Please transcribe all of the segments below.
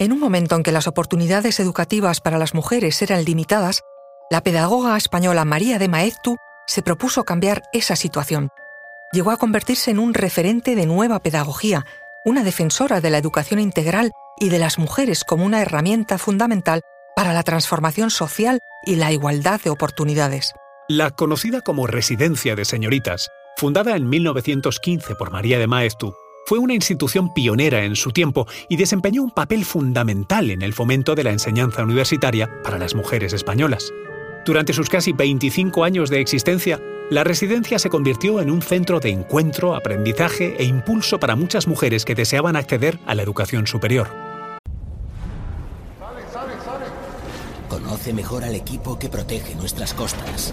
En un momento en que las oportunidades educativas para las mujeres eran limitadas, la pedagoga española María de Maeztu se propuso cambiar esa situación. Llegó a convertirse en un referente de nueva pedagogía, una defensora de la educación integral y de las mujeres como una herramienta fundamental para la transformación social y la igualdad de oportunidades. La conocida como Residencia de Señoritas, fundada en 1915 por María de Maeztu, fue una institución pionera en su tiempo y desempeñó un papel fundamental en el fomento de la enseñanza universitaria para las mujeres españolas. Durante sus casi 25 años de existencia, la residencia se convirtió en un centro de encuentro, aprendizaje e impulso para muchas mujeres que deseaban acceder a la educación superior. Conoce mejor al equipo que protege nuestras costas.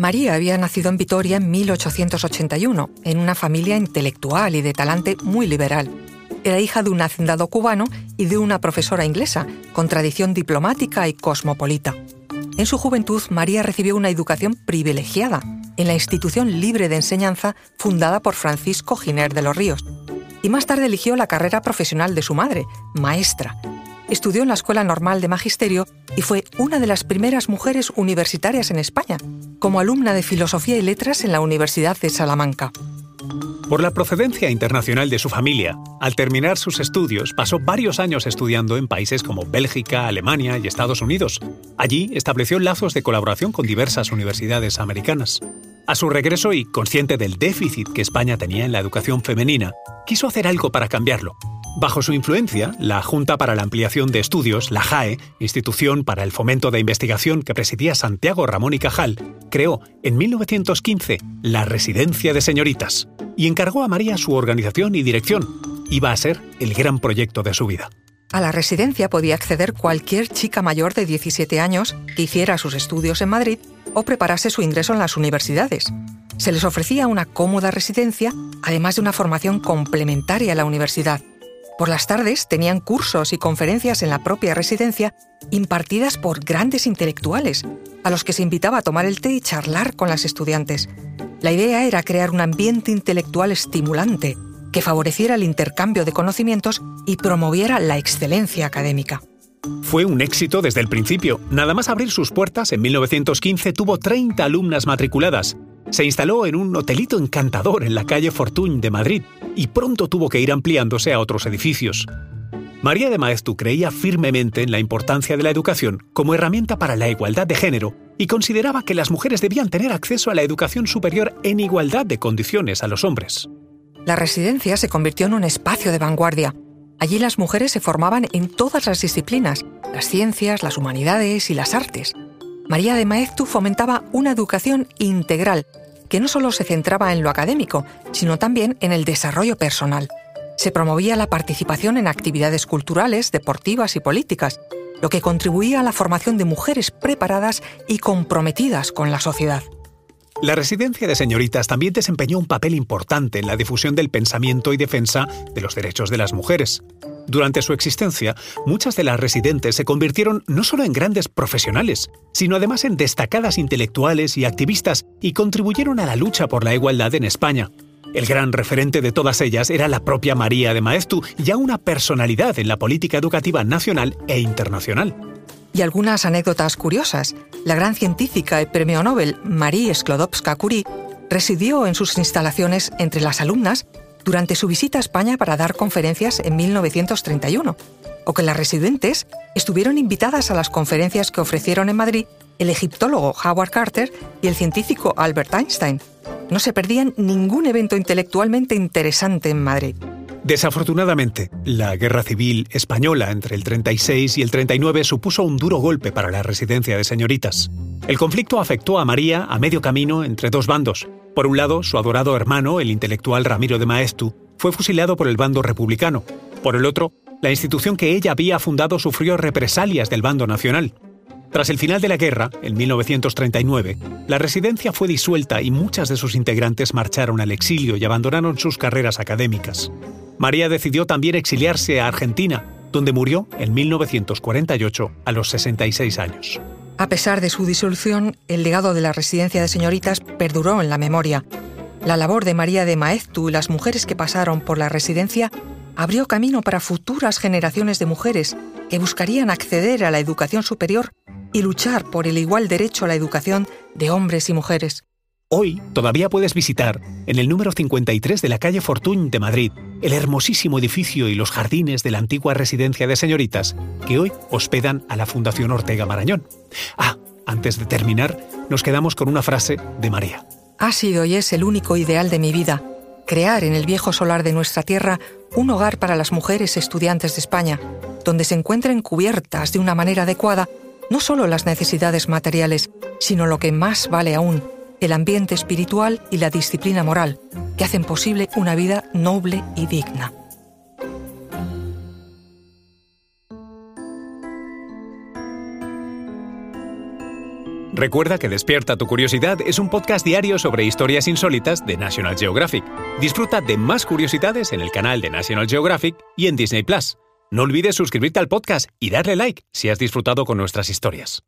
María había nacido en Vitoria en 1881, en una familia intelectual y de talante muy liberal. Era hija de un hacendado cubano y de una profesora inglesa, con tradición diplomática y cosmopolita. En su juventud, María recibió una educación privilegiada en la institución libre de enseñanza fundada por Francisco Giner de los Ríos, y más tarde eligió la carrera profesional de su madre, maestra, estudió en la Escuela Normal de Magisterio y fue una de las primeras mujeres universitarias en España, como alumna de Filosofía y Letras en la Universidad de Salamanca. Por la procedencia internacional de su familia, al terminar sus estudios pasó varios años estudiando en países como Bélgica, Alemania y Estados Unidos. Allí estableció lazos de colaboración con diversas universidades americanas. A su regreso y consciente del déficit que España tenía en la educación femenina, quiso hacer algo para cambiarlo Bajo su influencia, la Junta para la Ampliación de Estudios, la JAE, institución para el fomento de investigación que presidía Santiago Ramón y Cajal, creó en 1915 la Residencia de Señoritas y encargó a María su organización y dirección. Iba a ser el gran proyecto de su vida. A la residencia podía acceder cualquier chica mayor de 17 años que hiciera sus estudios en Madrid o preparase su ingreso en las universidades. Se les ofrecía una cómoda residencia, además de una formación complementaria a la universidad por las tardes tenían cursos y conferencias en la propia residencia impartidas por grandes intelectuales, a los que se invitaba a tomar el té y charlar con las estudiantes. La idea era crear un ambiente intelectual estimulante que favoreciera el intercambio de conocimientos y promoviera la excelencia académica. Fue un éxito desde el principio. Nada más abrir sus puertas, en 1915 tuvo 30 alumnas matriculadas. Se instaló en un hotelito encantador en la calle Fortuny de Madrid y pronto tuvo que ir ampliándose a otros edificios. María de Maestu creía firmemente en la importancia de la educación como herramienta para la igualdad de género y consideraba que las mujeres debían tener acceso a la educación superior en igualdad de condiciones a los hombres. La residencia se convirtió en un espacio de vanguardia. Allí las mujeres se formaban en todas las disciplinas, las ciencias, las humanidades y las artes. María de Maeztu fomentaba una educación integral que no solo se centraba en lo académico, sino también en el desarrollo personal. Se promovía la participación en actividades culturales, deportivas y políticas, lo que contribuía a la formación de mujeres preparadas y comprometidas con la sociedad. La residencia de señoritas también desempeñó un papel importante en la difusión del pensamiento y defensa de los derechos de las mujeres. Durante su existencia, muchas de las residentes se convirtieron no solo en grandes profesionales, sino además en destacadas intelectuales y activistas y contribuyeron a la lucha por la igualdad en España. El gran referente de todas ellas era la propia María de Maestu, ya una personalidad en la política educativa nacional e internacional. Y algunas anécdotas curiosas. La gran científica y premio Nobel Marie Sklodowska-Curie residió en sus instalaciones entre las alumnas durante su visita a España para dar conferencias en 1931, o que las residentes estuvieron invitadas a las conferencias que ofrecieron en Madrid el egiptólogo Howard Carter y el científico Albert Einstein. No se perdían ningún evento intelectualmente interesante en Madrid. Desafortunadamente, la guerra civil española entre el 36 y el 39 supuso un duro golpe para la residencia de señoritas. El conflicto afectó a María a medio camino entre dos bandos. Por un lado, su adorado hermano, el intelectual Ramiro de Maestu, fue fusilado por el bando republicano. Por el otro, La institución que ella había fundado sufrió represalias del bando nacional. Tras el final de la guerra, en 1939, la residencia fue disuelta y muchas de sus integrantes marcharon al exilio y abandonaron sus carreras académicas. María decidió también exiliarse a Argentina, donde murió en 1948 a los 66 años. A pesar de su disolución, el legado de la residencia de señoritas perduró en la memoria. La labor de María de Maeztu y las mujeres que pasaron por la residencia abrió camino para futuras generaciones de mujeres que buscarían acceder a la educación superior y luchar por el igual derecho a la educación de hombres y mujeres. Hoy todavía puedes visitar, en el número 53 de la calle Fortuny de Madrid, el hermosísimo edificio y los jardines de la antigua residencia de señoritas que hoy hospedan a la Fundación Ortega Marañón. Ah, antes de terminar, nos quedamos con una frase de María. Ha sido y es el único ideal de mi vida, crear en el viejo solar de nuestra tierra un hogar para las mujeres estudiantes de España, donde se encuentren cubiertas de una manera adecuada no solo las necesidades materiales, sino lo que más vale aún, el ambiente espiritual y la disciplina moral, que hacen posible una vida noble y digna. Recuerda que Despierta tu Curiosidad es un podcast diario sobre historias insólitas de National Geographic. Disfruta de más curiosidades en el canal de National Geographic y en Disney Plus. No olvides suscribirte al podcast y darle like si has disfrutado con nuestras historias.